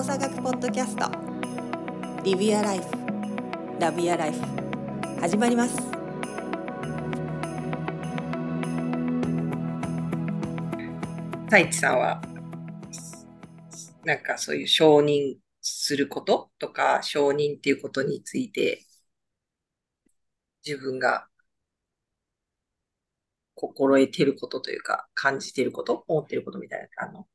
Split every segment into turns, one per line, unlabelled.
動作学ポッドキャスト。リビアライフ。ラビアライフ。始まります。
太一さんは、なんかそういう承認することとか、承認っていうことについて、自分が心得てることというか、感じてること思ってることみたいなあの？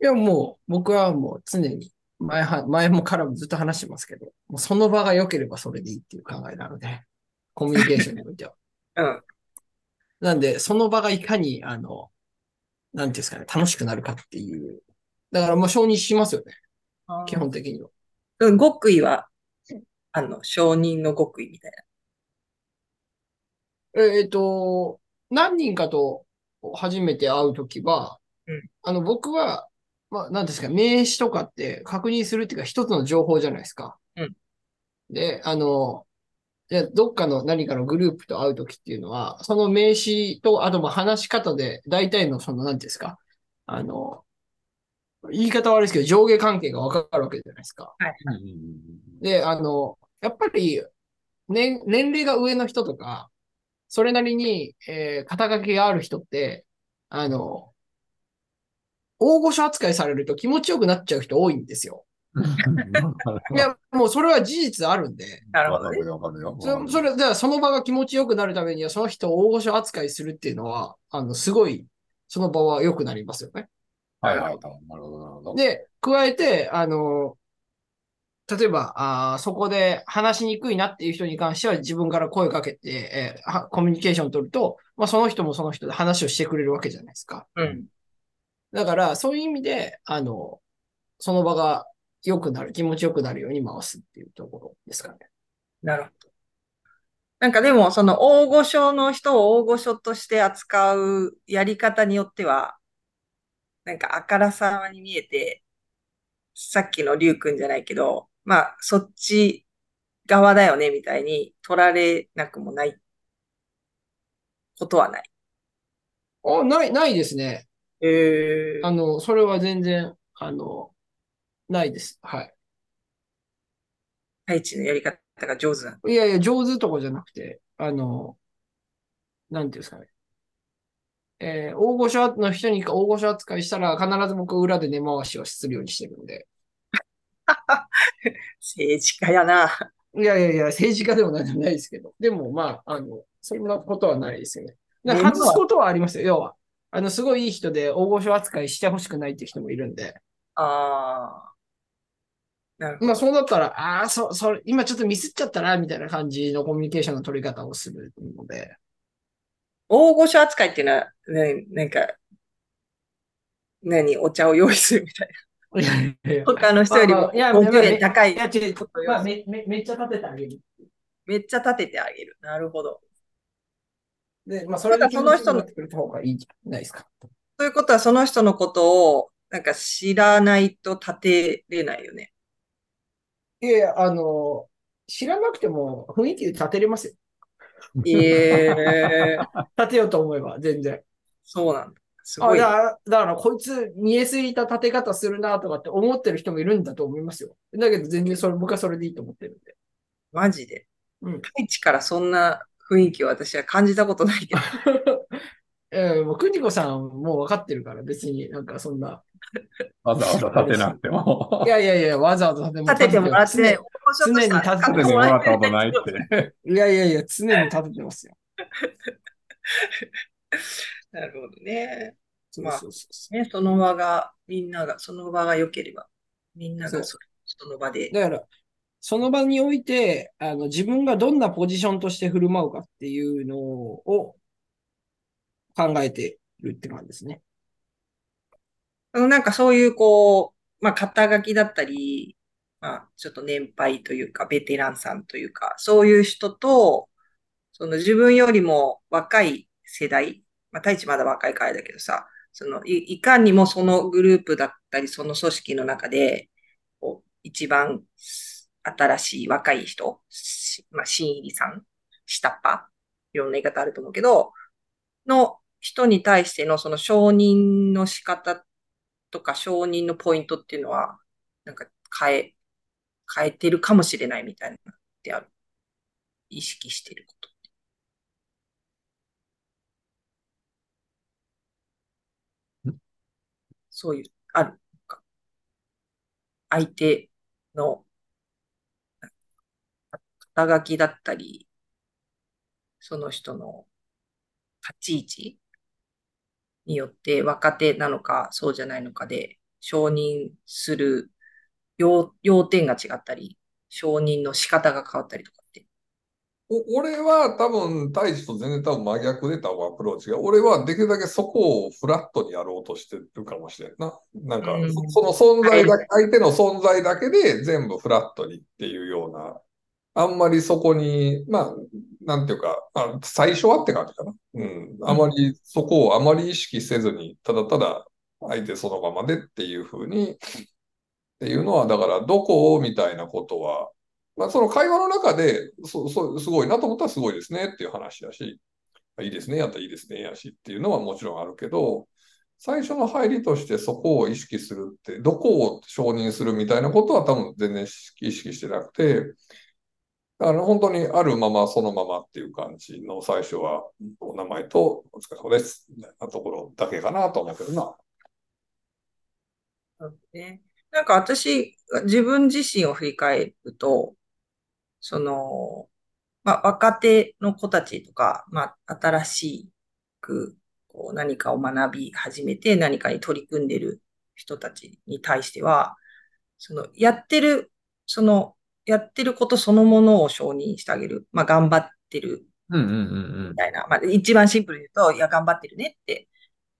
いや、もう、僕はもう常に、前は、前もからもずっと話してますけど、もうその場が良ければそれでいいっていう考えなので、コミュニケーションにおいては。
うん。
なんで、その場がいかに、あの、なんていうんですかね、楽しくなるかっていう。だからもう承認しますよね、基本的には。
うん。極意は、あの、承認の極意みたい
えっ、と、何人かと初めて会うときは、
うん
あの、僕は、まあ、なんですか、名詞とかって確認するっていうか一つの情報じゃないですか。
うん
で、あの、じゃあどっかの何かのグループと会うときっていうのは、その名詞と、あとまあ話し方で、大体のその、なんていうんですか、あの、言い方悪いですけど、上下関係がわかるわけじゃないですか。で、あの、やっぱり、年、年齢が上の人とか、それなりに、えー肩書きがある人って、あの、大御所扱いされると気持ちよくなっちゃう人多いんですよ。いや、もうそれは事実あるんで、
な。なるほどね。
わかるよ、わかるよ。
そそれ、だからその場が気持ちよくなるためには、その人を大御所扱いするっていうのは、あの、すごい、その場は良くなりますよね。
はいはい。なるほど、なるほど。
で、加えて、あの、例えば、あーそこで話しにくいなっていう人に関しては自分から声かけて、えーはコミュニケーションを取ると、まあ、その人もその人で話をしてくれるわけじゃないですか。
うん。
だから、そういう意味で、あの、その場が良くなる、気持ちよくなるように回すっていうところですかね。
なるほど。なんかでも、その大御所の人を大御所として扱うやり方によっては、なんかあからさまに見えて、さっきのリュウ君じゃないけど、まあ、そっち側だよね、みたいに取られなくもないことはない。
あ、ない、ないですね。
え
あの、それは全然、あの、ないです。はい。
太一のやり方が上手なの？
いやいや、上手とかじゃなくて、あの、なんていうんですかね。えー大御所の人に大御所扱いしたら、必ず僕裏で根回しをするようにしてるんで。
政治家やな。
いやいやいや、政治家でもなんでもないですけど。でも、まあ、あの、そんなことはないですよね。外すことはありますよ。要は、あの、すごいいい人で大御所扱いしてほしくないって人もいるんで。
ああ。なるほど。
まあ、そうだったら、ああ、そ、それ、今ちょっとミスっちゃったな、みたいな感じのコミュニケーションの取り方をするので。
大御所扱いっていうのは、ね、なんか、何、お茶を用意するみたいな。他の人よりも
まあまあいや
50円高い
いや、違う、
ことを
まあ、め、め、めっちゃ立ててあげる。
めっちゃ立ててあげる。なるほど。
で、まあ、それで気持ちよくなってくれた方がいいじゃないですか。
ということは、その人のことを、なんか知らないと立てれないよね。
いやあの、知らなくても雰囲気で立てれますよ。
ええ
立てようと思えば、全然。
そうなんだ。す
あ、
ごい。
だから、だからこいつ見えすぎた立て方するなとかって思ってる人もいるんだと思いますよ。だけど全然それ、僕はそれでいいと思ってるんで。
マジで？
うん
太一からそんな雰囲気を私は感じたことないけど。
えー、もう、くにこさんもう分かってるから、別になんかそんな。
わざわざ立てなくても
い。やいやいや、わざわざ
立ててもらって、
常に立て
立ててもらったことないって。
いやいやいや、常に立ててますよ。
なるほどね。まあ
そうそうそう
ね、その場が、みんなが、その場が良ければ、みんながそその場で。
だから、その場において、あの、自分がどんなポジションとして振る舞うかっていうのを考えてるって感じですね。
あのなんかそういう、こう、まあ、肩書きだったり、まあ、ちょっと年配というか、ベテランさんというか、そういう人と、その自分よりも若い世代、まあ、太一まだ若いからだけどさ、そのい、いかにもそのグループだったり、その組織の中で、こう一番新しい若い人、しまあ、新入りさん、下っ端、いろんな言い方あると思うけど、の人に対してのその承認の仕方とか承認のポイントっていうのは、なんか変え、変えてるかもしれないみたいなってある。意識してること。そういう、ある。相手の肩書きだったり、その人の立ち位置によって若手なのかそうじゃないのかで承認する要要点が違ったり、承認の仕方が変わったりとかって。
お俺は多分、大地と全然多分真逆で多分アプローチが。俺はできるだけそこをフラットにやろうとしてるかもしれんな。なんか、
うん
その存在だけ、相手の存在だけで全部フラットにっていうような、あんまりそこに、まあ、なんていうか、あ、最初はって感じかな。うん。あまり、そこをあまり意識せずに、ただただ相手そのままでっていうふうに、っていうのは、だから、どこをみたいなことは、まあ、その会話の中で、そ、そ、すごいなと思ったらすごいですねっていう話だし、いいですね、やったらいいですね、やしっていうのはもちろんあるけど、最初の入りとしてそこを意識するって、どこを承認するみたいなことは多分全然意識してなくて、だから本当にあるままそのままっていう感じの最初はお名前とお疲れ様ですみたいなところだけかなと思うけどな。
そうね。なんか私、自分自身を振り返ると、その、まあ、若手の子たちとか、まあ、新しく、こう、何かを学び始めて何かに取り組んでる人たちに対しては、その、やってる、その、やってることそのものを承認してあげる。まあ、頑張ってる
うんうんうん
みたいな。まあ、一番シンプルに言うと、いや、頑張ってるねって。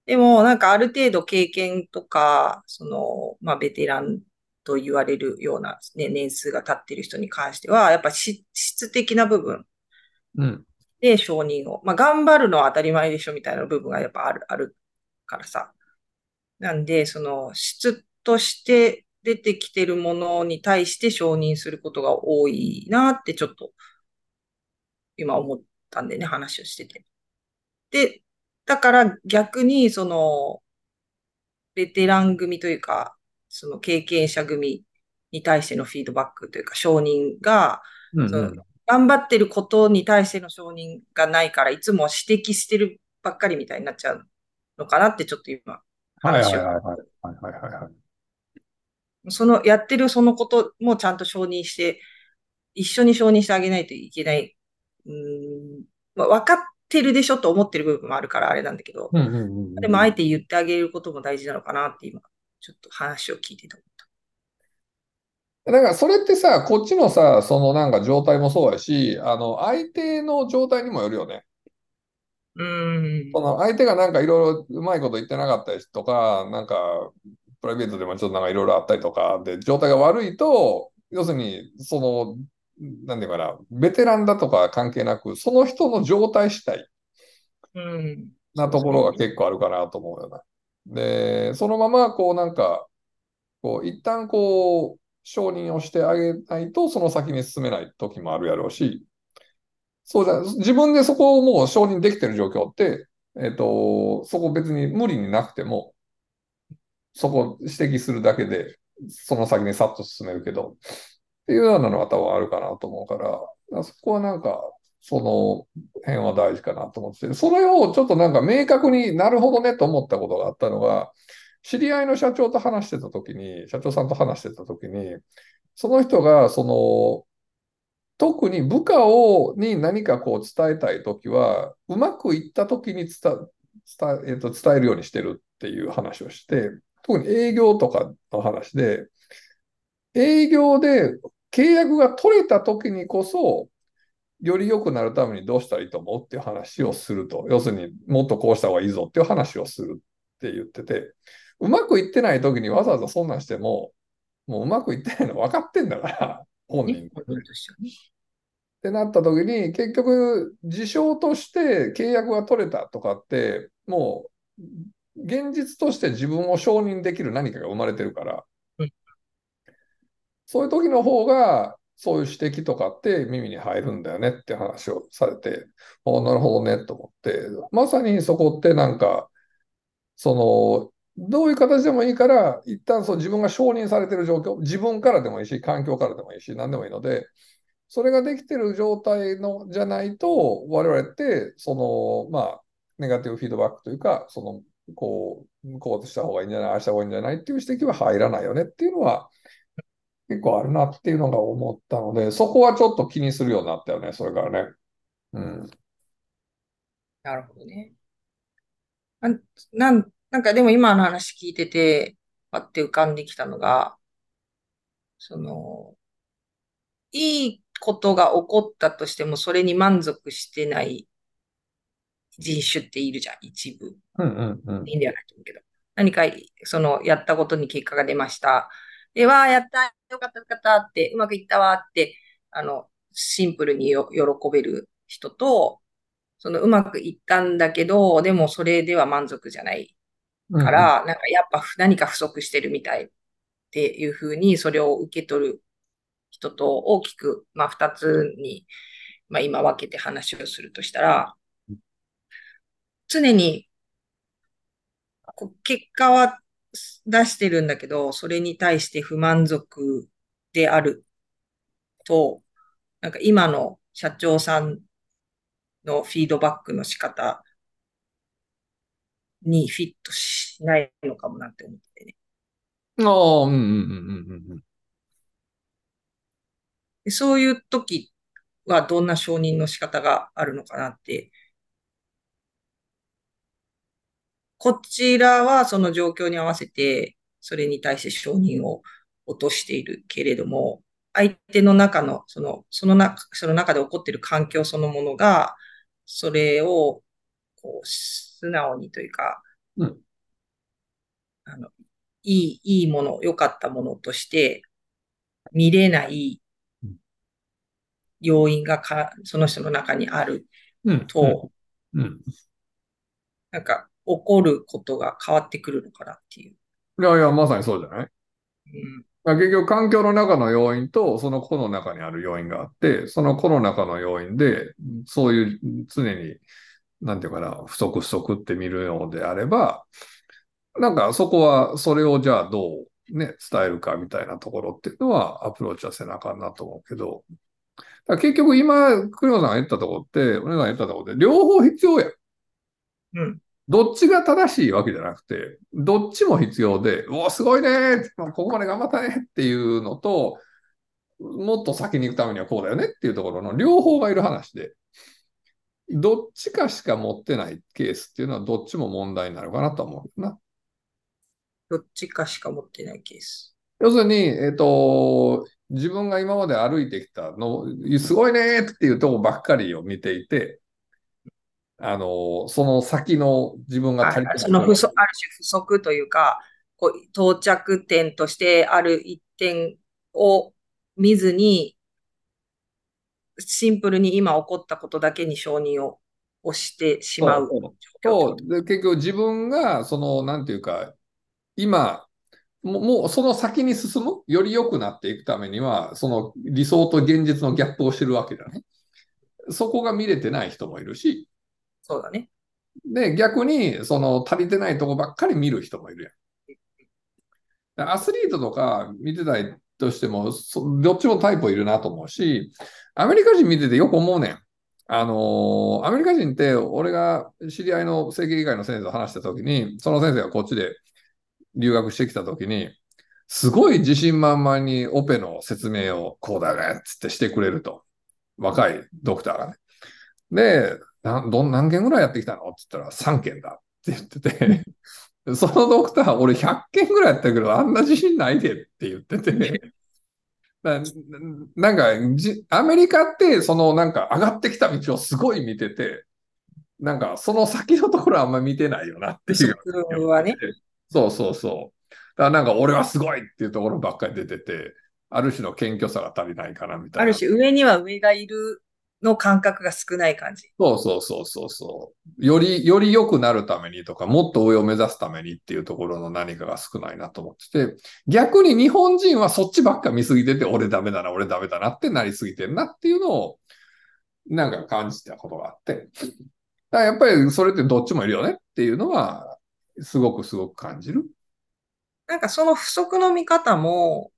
でも、なんかある程度経験とか、その、まあ、ベテランと言われるような、ね、年数が経ってる人に関しては、やっぱし質的な部分
うん。うん。
で承認を。まあ、頑張るのは当たり前でしょみたいな部分がやっぱある、あるからさ。なんで、その、質として出てきてるものに対して承認することが多いなってちょっと、今思ったんでね、話をしてて。で、だから逆に、その、ベテラン組というか、その経験者組に対してのフィードバックというか、承認が、そ
うんうん
の頑張ってることに対しての承認がないから、いつも指摘してるばっかりみたいになっちゃうのかなってちょっと今、
はいはい
話を。
はいはい。はいはいはいはい。
その、やってるそのこともちゃんと承認して、一緒に承認してあげないといけない。うーん、まあ、分かってるでしょと思ってる部分もあるからあれなんだけど、
うんうんうんうん。
でもあえて言ってあげることも大事なのかなって今、ちょっと話を聞いてた。
だからそれってさ、こっちのさ、そのなんか状態もそうやし、あの、相手の状態にもよるよね。
うーん。
その相手がなんかいろいろうまいこと言ってなかったりとか、なんかプライベートでもちょっとなんかいろいろあったりとかで、状態が悪いと、要するに、その、なんていうかな、ベテランだとか関係なく、その人の状態次第
うん。
なところが結構あるかなと思うよな。で、そのままこうなんか、こう一旦こう承認をしてあげないとその先に進めない時もあるやろうし、そうじゃ、自分でそこをもう承認できてる状況って、えっと、そこ別に無理になくても、そこ指摘するだけで、その先にさっと進めるけど、っていうようなのは多分あるかなと思うから、からそこはなんか、その辺は大事かなと思ってて、それをちょっとなんか明確になるほどねと思ったことがあったのが、知り合いの社長と話してた時に、社長さんと話してた時に、その人が、その、特に部下をに何かこう伝えたい時は、うまくいった時に伝伝ええっと伝えるようにしてるっていう話をして、特に営業とかの話で、営業で契約が取れた時にこそ、より良くなるためにどうしたらいいと思うっていう話をすると。要するにもっとこうした方がいいぞっていう話をするって言ってて、うまくいってない時にわざわざそんなんしても、もううまくいってないの分かってんだから、本人。ってなった時に、結局、事象として契約が取れたとかって、もう、現実として自分を承認できる何かが生まれてるから。
うん、
そういう時の方が、そういう指摘とかって耳に入るんだよねって話をされて、あなるほどねと思って、まさにそこってなんか、その、どういう形でもいいから、一旦そう自分が承認されている状況、自分からでもいいし、環境からでもいいし、何でもいいので、それができている状態のじゃないと、我々って、その、まあ、ネガティブフィードバックというか、その、こう、こうした方がいいんじゃない、ああした方がいいんじゃないっていう指摘は入らないよねっていうのは、結構あるなっていうのが思ったので、そこはちょっと気にするようになったよね、それからね。うん。
なるほどね。なん、なん、なんかでも今の話聞いてて、パって浮かんできたのが、その、いいことが起こったとしても、それに満足してない人種っているじゃん、一部。
うんうんうん。
いいんではないと思うけど。何か、その、やったことに結果が出ました。で、わあ、やった、よかった、よかったって、うまくいったわって、あの、シンプルによ喜べる人と、その、うまくいったんだけど、でもそれでは満足じゃないから、なんかやっぱ何か不足してるみたいっていうふうに、それを受け取る人と大きく、まあ、二つに、まあ、今分けて話をするとしたら、常に結果は出してるんだけど、それに対して不満足であると、なんか今の社長さんのフィードバックの仕方にフィットしないのかもなって思ってね。
ああ、うんうんうんうんうん。
でそういう時はどんな承認の仕方があるのかなって。こちらはその状況に合わせて、それに対して承認を落としているけれども、相手の中の、その、その中、その中で起こっている環境そのものが、それを、こう、素直にというか、
うん
あの、いい、いいもの、良かったものとして見れない要因がか、その人の中にある
うん。
と、
うん。
なんか、起こることが変わってくるのかなっていう。
いやいや、まさにそうじゃない？
うん、
まあ結局、環境の中の要因と、その子の中にある要因があって、その子の中の要因で、そういう常に、なんていうかな、不足不足って見るのであれば、なんかそこは、それをじゃあどうね、伝えるかみたいなところっていうのはアプローチはせなあかんなと思うけど、結局今、栗本さんが言ったところって、お姉さんが言ったところって、両方必要や。
うん、
どっちが正しいわけじゃなくて、どっちも必要で、おお、すごいねーここまで頑張ったねっていうのと、もっと先に行くためにはこうだよねっていうところの両方がいる話で、どっちかしか持ってないケースっていうのはどっちも問題になるかなと思うな。
どっちかしか持ってないケース。
要するに、えっ、と、自分が今まで歩いてきたの、すごいねーっていうとこばっかりを見ていて、あの、その先の自分が足りてない
その不足、ある種不足というか、こう到着点としてある一点を見ずに、シンプルに今起こったことだけに承認を押してしまう
そう。結局自分が、その、なんていうか、今、もう、もうその先に進む、より良くなっていくためには、その理想と現実のギャップをしてるわけだね。そこが見れてない人もいるし、
そうだね。
で、逆に、その足りてないとこばっかり見る人もいるやん。アスリートとか見てたりとしても、そどっちもタイプいるなと思うし、アメリカ人見ててよく思うねん。あのーアメリカ人って、俺が知り合いの整形外科の先生と話したときに、その先生がこっちで留学してきたときに、すごい自信満々にオペの説明をこうだよねっつってしてくれると。若いドクターがね。で、などん何件ぐらいやってきたの？って言ったら3件だって言ってて、そのドクター、俺100件ぐらいやったけど、あんな自信ないでって言ってて、ななんかじ、アメリカって、そのなんか上がってきた道をすごい見てて、なんかその先のところはあんま見てないよなっていう。
ね。
そうそうそう。だからなんか俺はすごいっていうところばっかり出てて、ある種の謙虚さが足りないかなみたいな。
ある種上には上がいるの感覚が少ない感じ。
そうそうそうそうそう。より、より良くなるためにとか、もっと上を目指すためにっていうところの何かが少ないなと思ってて、逆に日本人はそっちばっか見すぎてて、俺ダメだな、俺ダメだなってなりすぎてるなっていうのを、なんか感じたことがあって。だからやっぱりそれってどっちもいるよねっていうのは、すごくすごく感じる。
なんかその不足の見方も、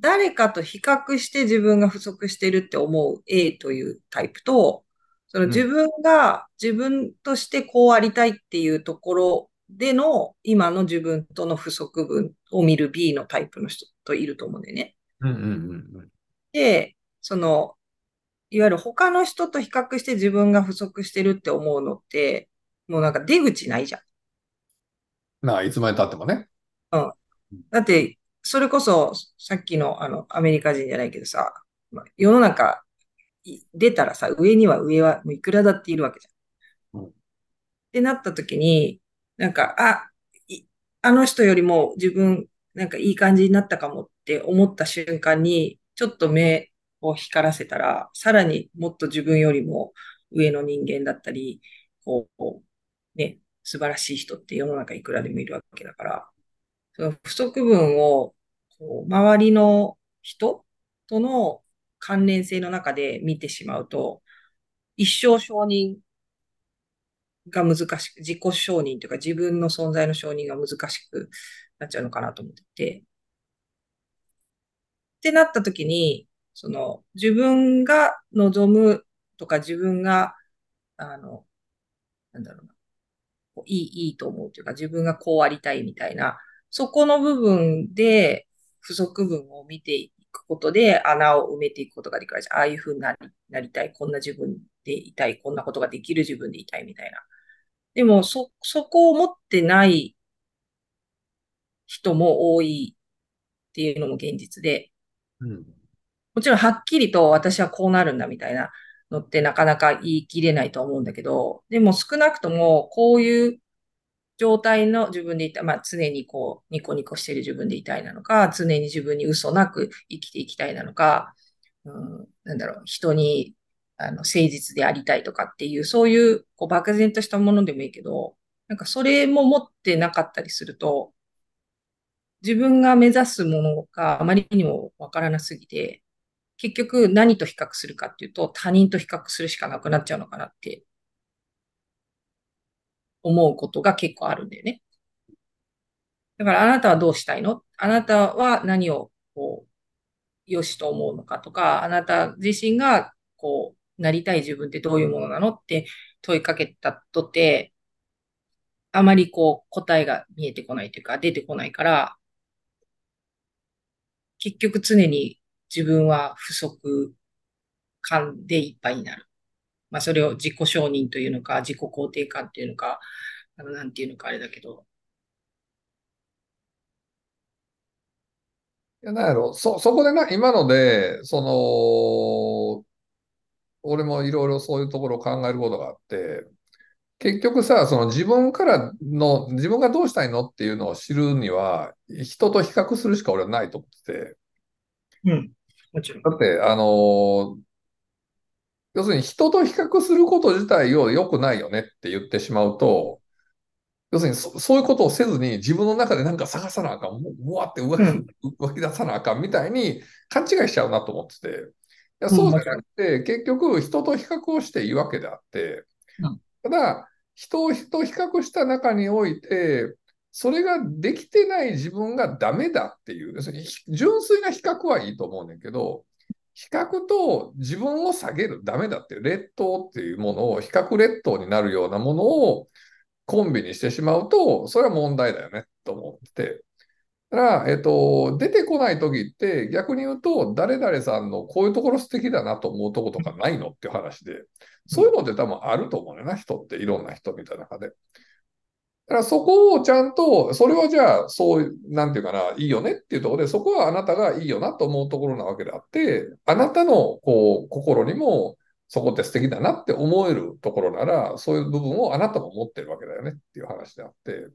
誰かと比較して自分が不足してるって思う A というタイプと、その自分が自分としてこうありたいっていうところでの今の自分との不足分を見る B のタイプの人といると思うんだよね。
うんうんうん
で、その、いわゆる他の人と比較して自分が不足してるって思うのって、もうなんか出口ないじゃん。
なあ、いつまで経ってもね。
だって、それこそ、さっきのあの、アメリカ人じゃないけどさ、まあ世の中、い出たらさ、上には上はもういくらだっているわけじゃん。
うん
ってなった時に、なんか、あ、いあの人よりも自分、なんかいい感じになったかもって思った瞬間に、ちょっと目を光らせたら、さらにもっと自分よりも上の人間だったり、こう、ね、素晴らしい人って世の中いくらでもいるわけだから、不足分を、こう、周りの人との関連性の中で見てしまうと、一生承認が難しく、自己承認というか自分の存在の承認が難しくなっちゃうのかなと思ってて。ってなった時に、その自分が望むとか自分が、あの、なんだろうな、いい、いいと思うというか自分がこうありたいみたいな、そこの部分で不足分を見ていくことで穴を埋めていくことができるじゃん。ああいうふうになりなりたい、こんな自分でいたい、こんなことができる自分でいたいみたいな。でも、そ、そこを持ってない人も多いっていうのも現実で、
うん。
もちろんはっきりと私はこうなるんだみたいなのってなかなか言い切れないと思うんだけど、でも少なくともこういう状態の自分でいた、まあ常にこうニコニコしてる自分でいたいなのか、常に自分に嘘なく生きていきたいなのか、うん、なんだろう、人にあの誠実でありたいとかっていう、そういうこう漠然としたものでもいいけど、なんかそれも持ってなかったりすると、自分が目指すものがあまりにもわからなすぎて、結局何と比較するかっていうと他人と比較するしかなくなっちゃうのかなって思うことが結構あるんだよね。だからあなたはどうしたいの？あなたは何をこう、良しと思うのかとか、あなた自身がこう、なりたい自分ってどういうものなのって問いかけたとて、あまりこう答えが見えてこないというか出てこないから、結局常に自分は不足感でいっぱいになる。まあそれを自己承認というのか、自己肯定感っていうのか、あのなんていうのかあれだけど。
いや、なんやろ、そ、そこでな、今ので、その、俺もいろいろそういうところを考えることがあって、結局さ、その自分からの、自分がどうしたいのっていうのを知るには、人と比較するしか俺はないと思ってて、
うん。もちろん。
だって、あの、要するに人と比較すること自体を良くないよねって言ってしまうと、要するにそ、そういうことをせずに自分の中でなんか探さなあかん、もううわって動き出さなあかんみたいに勘違いしちゃうなと思ってて。いや、そうじゃなくて、結局人と比較をしていいわけであって
うん、
ただ、人を人と比較した中において、それができてない自分がダメだっていう、要するに純粋な比較はいいと思うんだけど、比較と自分を下げる、ダメだって、劣等っていうものを、比較劣等になるようなものをコンビにしてしまうと、それは問題だよね、と思って。だから、えっと、出てこない時って逆に言うと、誰々さんのこういうところ素敵だなと思うとことかないのっていう話で、そういうのって多分あると思うよな、人って、いろんな人見たいな中で。だからそこをちゃんと、それはじゃあ、そう、なんていうかな、いいよねっていうところで、そこはあなたがいいよなと思うところなわけであって、あなたのこう心にも、そこって素敵だなって思えるところなら、そういう部分をあなたも持ってるわけだよねっていう話であって、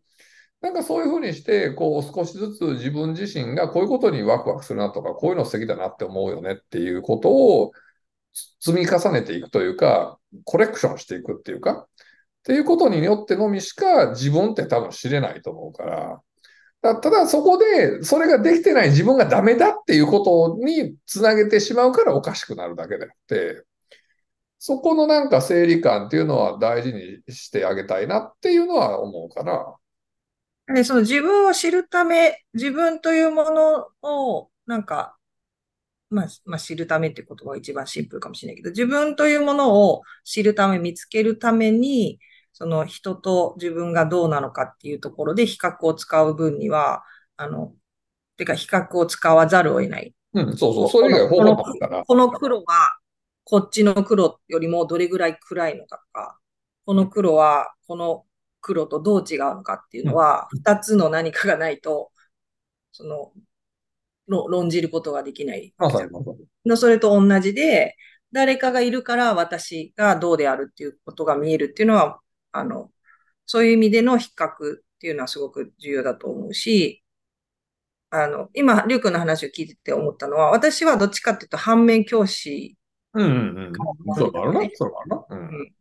なんかそういうふうにして、こう少しずつ自分自身がこういうことにワクワクするなとか、こういうの素敵だなって思うよねっていうことを積み重ねていくというか、コレクションしていくっていうか、っていうことによってのみしか自分って多分知れないと思うから、だただそこでそれができてない自分がダメだっていうことにつなげてしまうからおかしくなるだけであって、そこのなんか整理感っていうのは大事にしてあげたいなっていうのは思うかな。
でその自分を知るため、自分というものを、なんか、まあ、まあ、知るためって言葉が一番シンプルかもしれないけど、自分というものを知るため、見つけるために、その人と自分がどうなのかっていうところで比較を使う分には、あの、てか比較を使わざるを得ない。
うん、そうそう、それ以外方法。
この黒は、こっちの黒よりもどれぐらい暗いのかとか、この黒は、この黒とどう違うのかっていうのは、二つの何かがないと、その、ろ論じることができない。
まさに
それと同じで、誰かがいるから私がどうであるっていうことが見えるっていうのは、あの、そういう意味での比較っていうのはすごく重要だと思うし、あの、今、りゅうくんの話を聞いてて思ったのは、私はどっちかっていうと反面教師
うんうんうん。そうだろうな、そうだろうな。うん。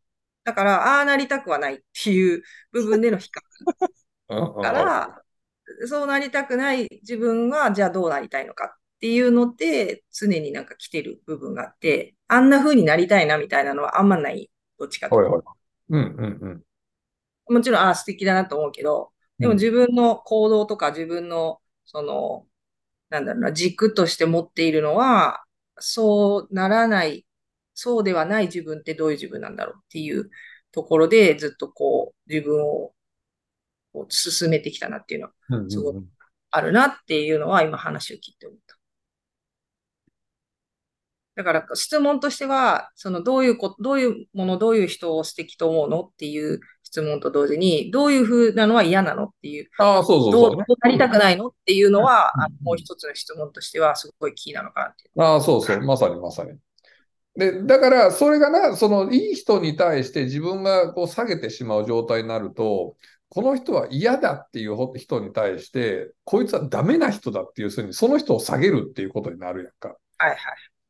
だから、ああなりたくはないっていう部分での比較 から、そうなりたくない自分は、じゃあどうなりたいのかっていうので、常になんか来てる部分があって、あんな風になりたいなみたいなのはあんまない。どっちかというと。
うんうんうん。
もちろん、ああ、素敵だなと思うけど、でも自分の行動とか自分の、その、なんだろうな、軸として持っているのは、そうならない、そうではない自分ってどういう自分なんだろうっていうところで、ずっとこう、自分をこう進めてきたなっていうのはすごくあるなっていうのは今話を聞いて思った。だから質問としては、そのどういうこ、どういうもの、どういう人を素敵と思うのっていう質問と同時に、どういう風なのは嫌なのっていう、
ああ、そうそう
どう
そうね。
どうなりたくないのっていうのは、
うん
あのもう一つの質問としてはすごいキーなのかなっていう。
ああ、そうそう。まさにまさに。で、だから、それがな、その、いい人に対して自分がこう下げてしまう状態になると、この人は嫌だっていう人に対して、こいつはダメな人だっていうふうに、その人を下げるっていうことになるやんか。
はいはい。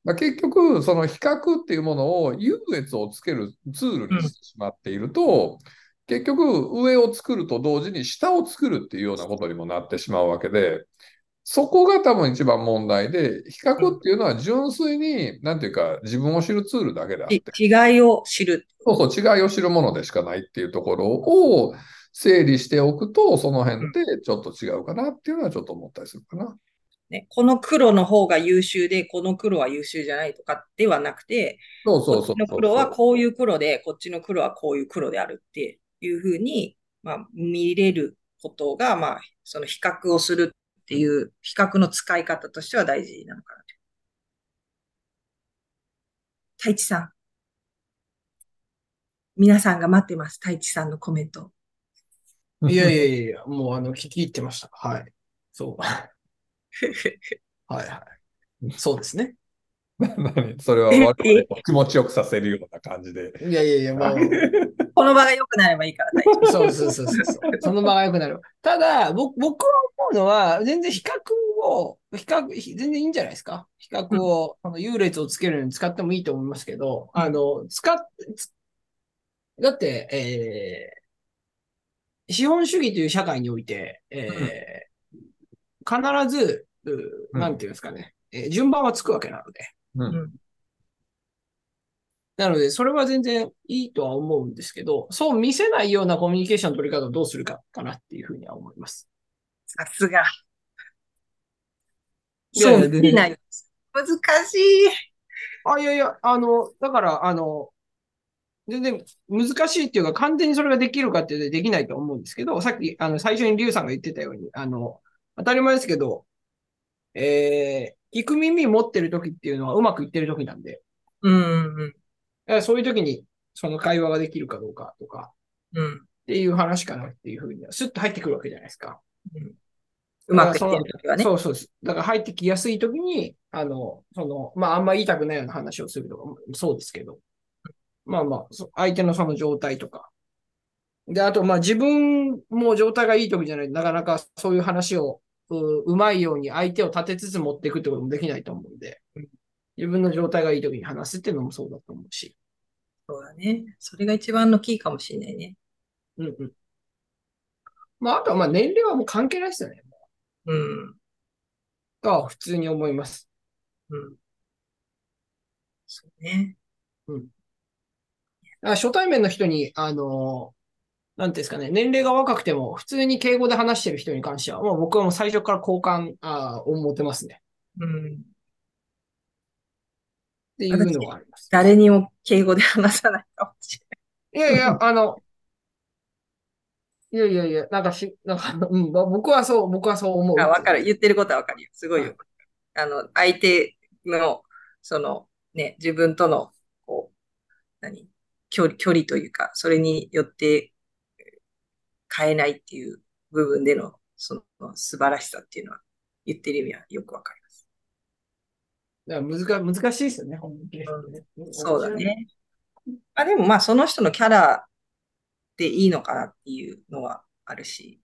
まあ、結局、その比較っていうものを優越をつけるツールにしてしまっていると、結局上を作ると同時に下を作るっていうようなことにもなってしまうわけで、そこが多分一番問題で、比較っていうのは純粋に、なんていうか、自分を知るツールだけであって、
ち違いを知る。
そうそう、違いを知るものでしかないっていうところを整理しておくと、その辺ってちょっと違うかなっていうのはちょっと思ったりするかな。
ね、この黒の方が優秀で、この黒は優秀じゃないとかではなくて、
そうそう
こっちの
そうそう。
黒はこういう黒で、こっちの黒はこういう黒であるっていうふうに、まあ、見れることが、まあ、その比較をするっていう、比較の使い方としては大事なのかなと。太一さん。皆さんが待ってます。太一さんのコメント。
いやいやいやいや、もうあの、聞き入ってました。はい。そう。はいはい。そうですね。
何 それは我々を気持ちよくさせるような感じで。
いやいやいや、もう、
この場が良くなればいいから、太一。
そうそうそうそうそう。その場が良くなる。ただ、僕僕は思うのは、全然比較を、比較、ひ全然いいんじゃないですか。比較を、あの優劣をつけるのに使ってもいいと思いますけど、あの、使っ、つだって、えー、資本主義という社会において、えー、必ず、う
うん
なんていうんですかね、えー順番はつくわけなので。
うん
なので、それは全然いいとは思うんですけど、そう見せないようなコミュニケーションの取り方をどうするかかなっていうふうには思います。
さすが。そう、見ない。難しい。
あ、いやいや、あの、だから、あの、全然難しいっていうか、完全にそれができるかっていうとできないと思うんですけど、さっき、あの、最初にリュウさんが言ってたように、あの、当たり前ですけど、えー、聞く耳持ってる時っていうのはうまくいってる時なんで、
うん、うん、
そういう時にその会話ができるかどうかとか
うん。
っていう話かなっていうふうには、スッと入ってくるわけじゃないですか。
うまくいってるときはね。
そうそうです。だから入ってきやすいときに、あの、その、まあ、あんま言いたくないような話をするとかもそうですけど、まあまあ、そ相手のその状態とか。で、あと、まあ自分も状態がいいときじゃないとなかなかそういう話をううまいように相手を立てつつ持っていくってこともできないと思うんで、自分の状態がいいときに話すっていうのもそうだと思うし。
そうだね。それが一番のキーかもしれないね。
うんうん。まあ、あとはまあ年齢はもう関係ないですよね。
うん。
とは普通に思います。
うん。そうね。
あ初対面の人に、あの、なんていうんですかね、年齢が若くても、普通に敬語で話してる人に関しては、もう僕はもう最初から好感あーを持てますね。
うん。
っていうのがあります。
誰にも敬語で話さないかもし
いやいや、あの、いやいやいや、なんかし、なんか、うん、まあ僕はそう、僕はそう思う。
れない。あ、わかる。言ってることはわかるよ。すごいよ。あの、相手の、その、ね、自分との、こう、何距離、距離というか、それによって変えないっていう部分での、その素晴らしさっていうのは、言ってる意味はよくわかります。
だから難難しいですよね、本当にね
そうだ。ね。あ、でもまあ、その人のキャラでいいのかなっていうのはあるし、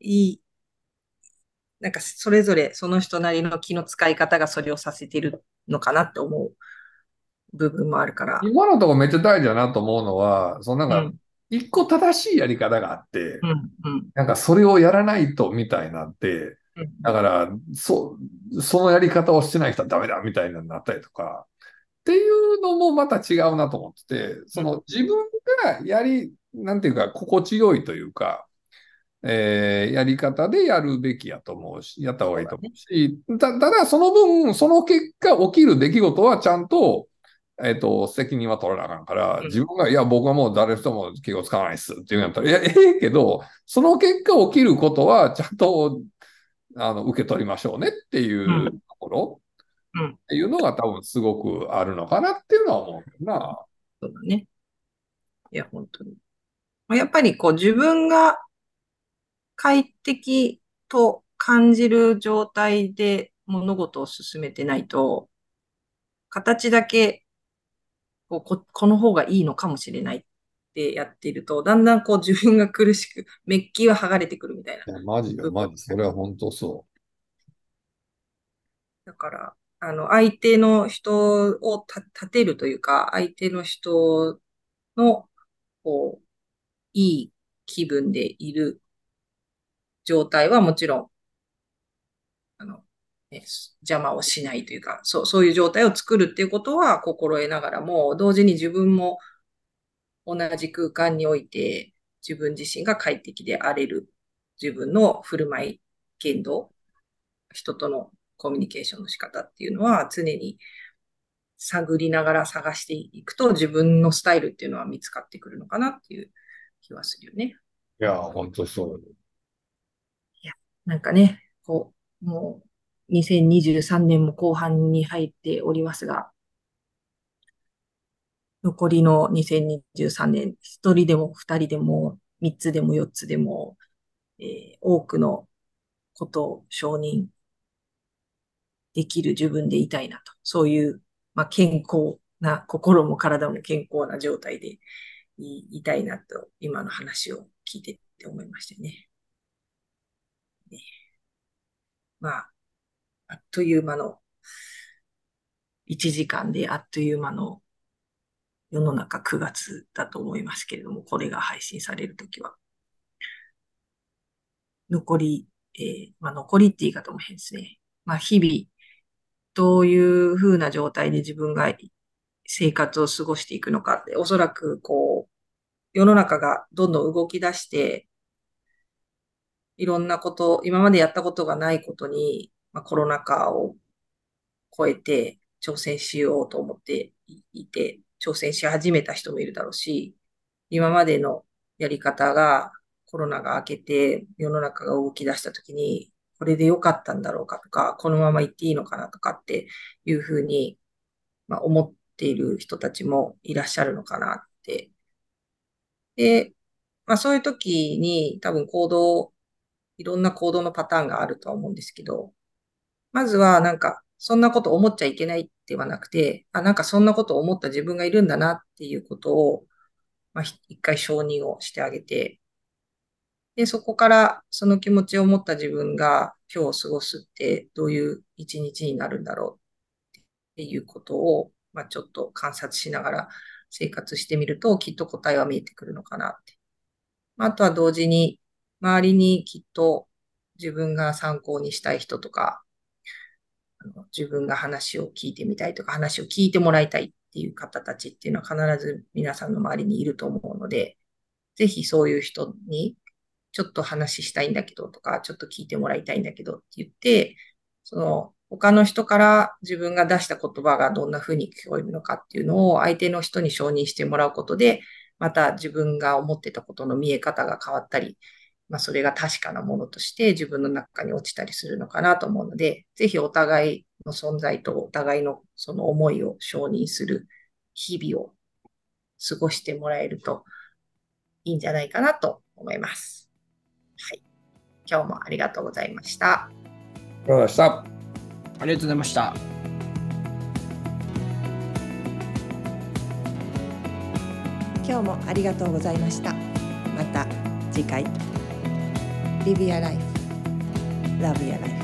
いい、なんかそれぞれその人なりの気の使い方がそれをさせてるのかなって思う部分もあるから。
今のところめっちゃ大事だなと思うのは、そのなんか、
うん、
一個正しいやり方があって、なんかそれをやらないとみたいなって、
うん。
だから、そ、そのやり方をしてない人はダメだみたいになったりとか、っていうのもまた違うなと思ってて、その自分がやり、なんていうか、心地よいというか、えーやり方でやるべきやと思うし、やった方がいいと思うし、た、ただその分、その結果起きる出来事はちゃんと、えっと、責任は取らなあかんから、
うん
自分が、いや、僕はもう誰とも気を使わないっすっていうんやったら、いや、ええけど、その結果起きることはちゃんと、あの、受け取りましょうねっていう
うん
ところ、
うん
っていうのが多分すごくあるのかなっていうのは思うけどな。
そうだね。いや、本当に。まあやっぱりこう自分が快適と感じる状態で物事を進めてないと、形だけこうこ、この方がいいのかもしれないってやっていると、だんだんこう自分が苦しく、メッキは剥がれてくるみたいな。
いやマジよ、マジ。それは本当そ
だから、あの、相手の人をた立てるというか、相手の人の、こう、いい気分でいる状態はもちろん、邪魔をしないというか、そう、そういう状態を作るっていうことは心得ながらも、同時に自分も同じ空間において自分自身が快適であれる自分の振る舞い、言動、人とのコミュニケーションの仕方っていうのは常に探りながら探していくと自分のスタイルっていうのは見つかってくるのかなっていう気はするよね。
う。いや、本当そう。
なんかね、こう、もう2023年も後半に入っておりますが、残りの2023年、一人でも二人でも三つでも四つでも、えー多くのことを承認できる自分でいたいなと。そういう、まあ、健康な、心も体も健康な状態でいいたいなと、今の話を聞いてって思いましたね。ねまあ、あっという間の、1時間であっという間の世の中9月だと思いますけれども、これが配信されるときは。残り、えーまあ残りって言い方も変ですね。まあ日々、どういう風な状態で自分が生活を過ごしていくのかって、おそらくこう、世の中がどんどん動き出して、いろんなこと、今までやったことがないことに、まあ、コロナ禍を超えて挑戦しようと思っていて、挑戦し始めた人もいるだろうし、今までのやり方がコロナが明けて世の中が動き出したときに、これで良かったんだろうかとか、このまま行っていいのかなとかっていうふうに、まあ、思っている人たちもいらっしゃるのかなって。で、まあそういう時に多分行動、いろんな行動のパターンがあるとは思うんですけど、まずはなんか、そんなこと思っちゃいけないではなくて、あ、なんかそんなこと思った自分がいるんだなっていうことを、まあ、一回承認をしてあげて、で、そこからその気持ちを持った自分が今日を過ごすってどういう一日になるんだろうっていうことを、まあ、ちょっと観察しながら生活してみるときっと答えは見えてくるのかなって。まあとは同時に周りにきっと自分が参考にしたい人とか、自分が話を聞いてみたいとか話を聞いてもらいたいっていう方たちっていうのは必ず皆さんの周りにいると思うので、ぜひそういう人にちょっと話したいんだけどとか、ちょっと聞いてもらいたいんだけどって言って、その他の人から自分が出した言葉がどんな風に聞こえるのかっていうのを相手の人に承認してもらうことで、また自分が思ってたことの見え方が変わったり、まあそれが確かなものとして自分の中に落ちたりするのかなと思うので、ぜひお互いの存在とお互いのその思いを承認する日々を過ごしてもらえるといいんじゃないかなと思います。はい。今日もありがとうございました。
ありがとうございました。
ありがとうございました。
今日もありがとうございましたまた次回 Live Your Life. Love Your Life